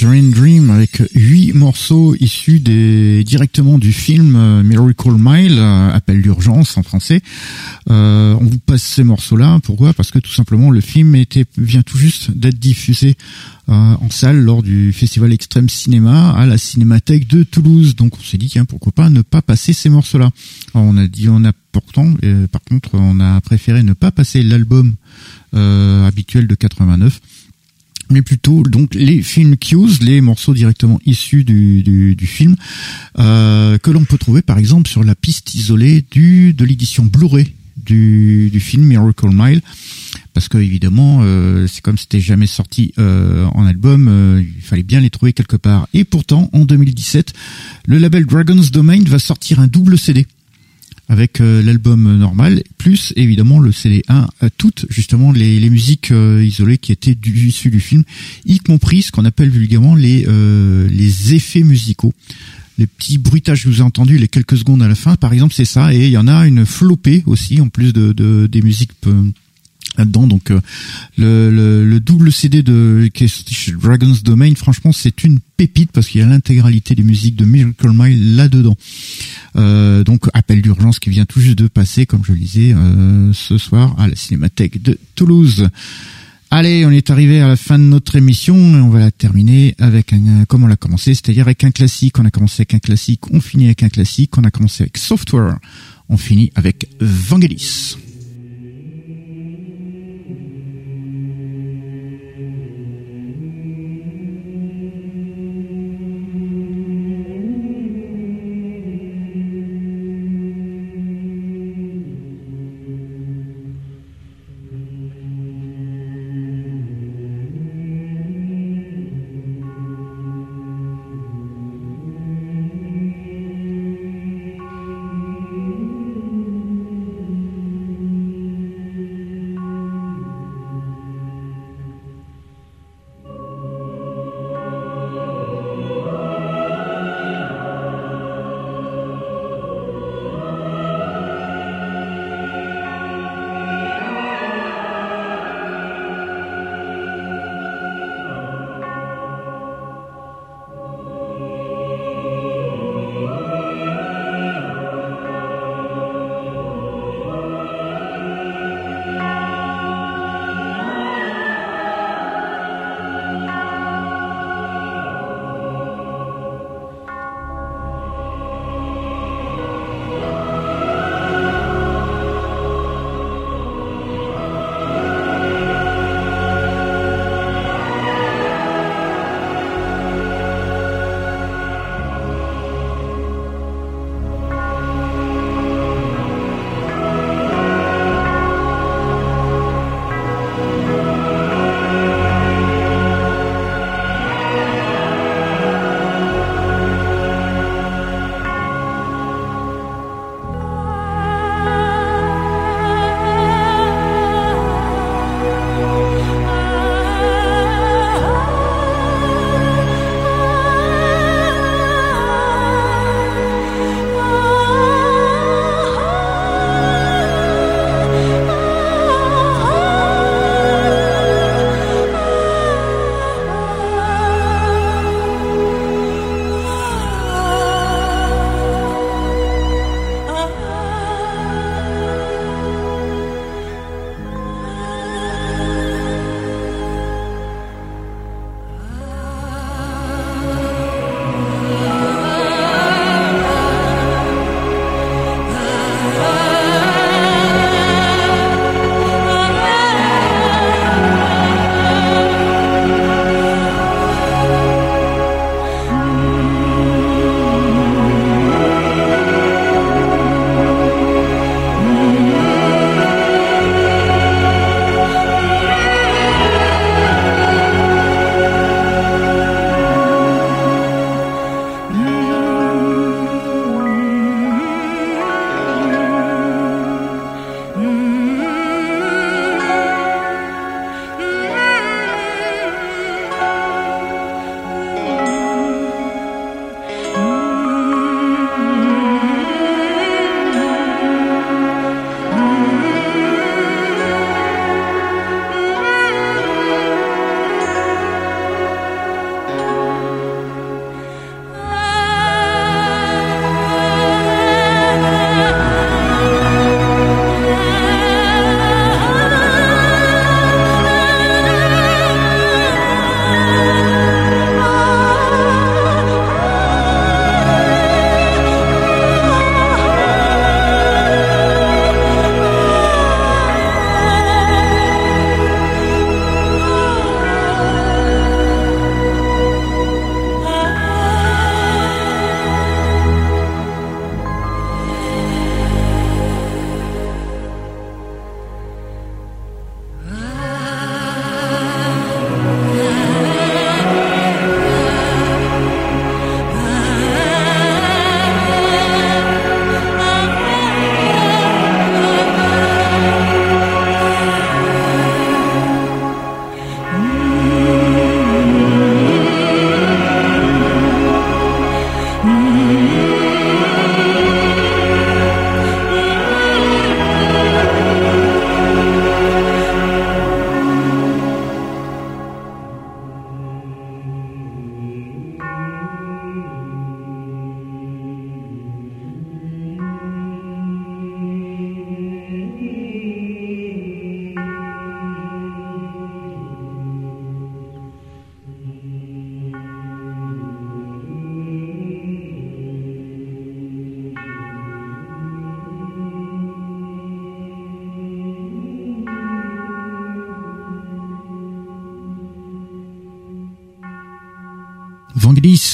Tangerine Dream avec huit morceaux issus des, directement du film euh, Miracle Mile, euh, appel d'urgence en français. Euh, on vous passe ces morceaux-là. Pourquoi? Parce que tout simplement le film était vient tout juste d'être diffusé euh, en salle lors du festival Extrême Cinéma à la Cinémathèque de Toulouse. Donc on s'est dit tiens pourquoi pas ne pas passer ces morceaux-là? On a dit on a pourtant euh, par contre on a préféré ne pas passer l'album euh, habituel de 89 mais plutôt donc les film cues, les morceaux directement issus du, du, film, euh, que l'on peut trouver par exemple sur la piste isolée du de l'édition Blu-ray du, du film Miracle Mile, parce que évidemment euh, c'est comme c'était jamais sorti euh, en album, euh, il fallait bien les trouver quelque part. Et pourtant en 2017, le label Dragon's Domain va sortir un double CD avec euh, l'album normal, plus évidemment le CD1 à toutes justement les, les musiques euh, isolées qui étaient du, issues du film, y compris ce qu'on appelle vulgairement les, euh, les effets musicaux. Les petits bruitages que vous avez entendus, les quelques secondes à la fin, par exemple, c'est ça. Et il y en a une flopée aussi, en plus de, de des musiques euh, là-dedans. Donc euh, le, le, le double CD de Dragon's Domain, franchement, c'est une pépite parce qu'il y a l'intégralité des musiques de Miracle Mile là-dedans. Euh, donc appel d'urgence qui vient tout juste de passer, comme je le disais, euh, ce soir à la Cinémathèque de Toulouse. Allez, on est arrivé à la fin de notre émission et on va la terminer avec un, comme on l'a commencé, c'est-à-dire avec un classique. On a commencé avec un classique, on finit avec un classique. On a commencé avec Software, on finit avec Vangelis.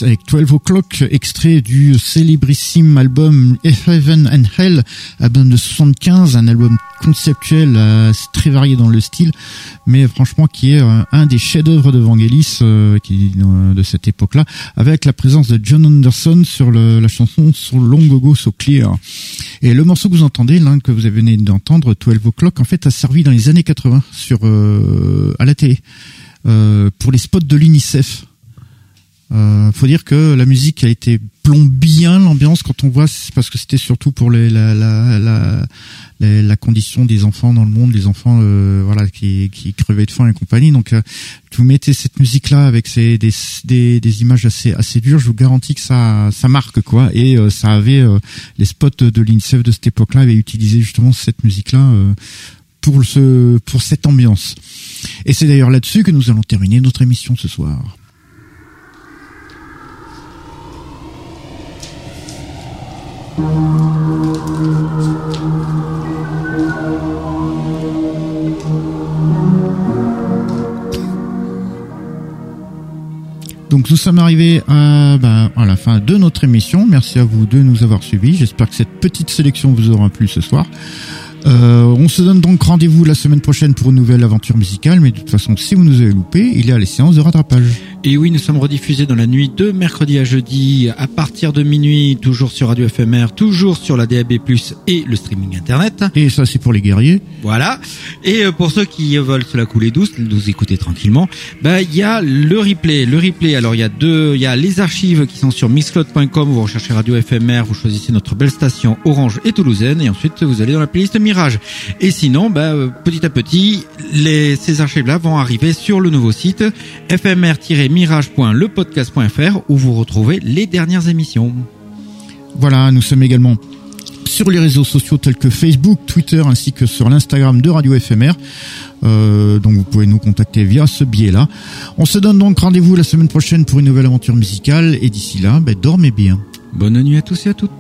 Avec 12 O'Clock, extrait du célébrissime album Heaven and Hell, album de 75, un album conceptuel euh, très varié dans le style, mais franchement qui est euh, un des chefs-d'œuvre de Vangelis euh, qui de cette époque-là, avec la présence de John Anderson sur le, la chanson So Long Ago So Clear. Et le morceau que vous entendez, là, que vous venez d'entendre, 12 O'Clock, en fait, a servi dans les années 80 sur à la télé pour les spots de l'UNICEF. Euh, faut dire que la musique a été plombe bien l'ambiance quand on voit, parce que c'était surtout pour les, la, la, la, la, condition des enfants dans le monde, les enfants euh, voilà qui, qui crevaient de faim et compagnie. Donc, euh, vous mettez cette musique là avec ces, des, des, des, images assez assez dures, je vous garantis que ça ça marque quoi. Et euh, ça avait euh, les spots de l'INSEF de cette époque-là avaient utilisé justement cette musique là pour ce pour cette ambiance. Et c'est d'ailleurs là-dessus que nous allons terminer notre émission ce soir. Donc nous sommes arrivés à, ben, à la fin de notre émission. Merci à vous de nous avoir suivis. J'espère que cette petite sélection vous aura plu ce soir. Euh, on se donne donc rendez-vous la semaine prochaine pour une nouvelle aventure musicale, mais de toute façon, si vous nous avez loupé, il y a les séances de rattrapage.
Et oui, nous sommes rediffusés dans la nuit de mercredi à jeudi, à partir de minuit, toujours sur Radio FMR, toujours sur la DAB+, et le streaming internet.
Et ça, c'est pour les guerriers.
Voilà. Et euh, pour ceux qui veulent se la couler douce, nous écouter tranquillement, bah, il y a le replay. Le replay, alors il y a deux, il y a les archives qui sont sur mixcloud.com, vous recherchez Radio FMR, vous choisissez notre belle station Orange et Toulousaine, et ensuite vous allez dans la playlist Mirage et sinon, bah, euh, petit à petit, les, ces archives-là vont arriver sur le nouveau site fmr-mirage.lepodcast.fr où vous retrouvez les dernières émissions.
Voilà, nous sommes également sur les réseaux sociaux tels que Facebook, Twitter ainsi que sur l'Instagram de Radio FMR. Euh, donc vous pouvez nous contacter via ce biais-là. On se donne donc rendez-vous la semaine prochaine pour une nouvelle aventure musicale et d'ici là, bah, dormez bien.
Bonne nuit à tous et à toutes.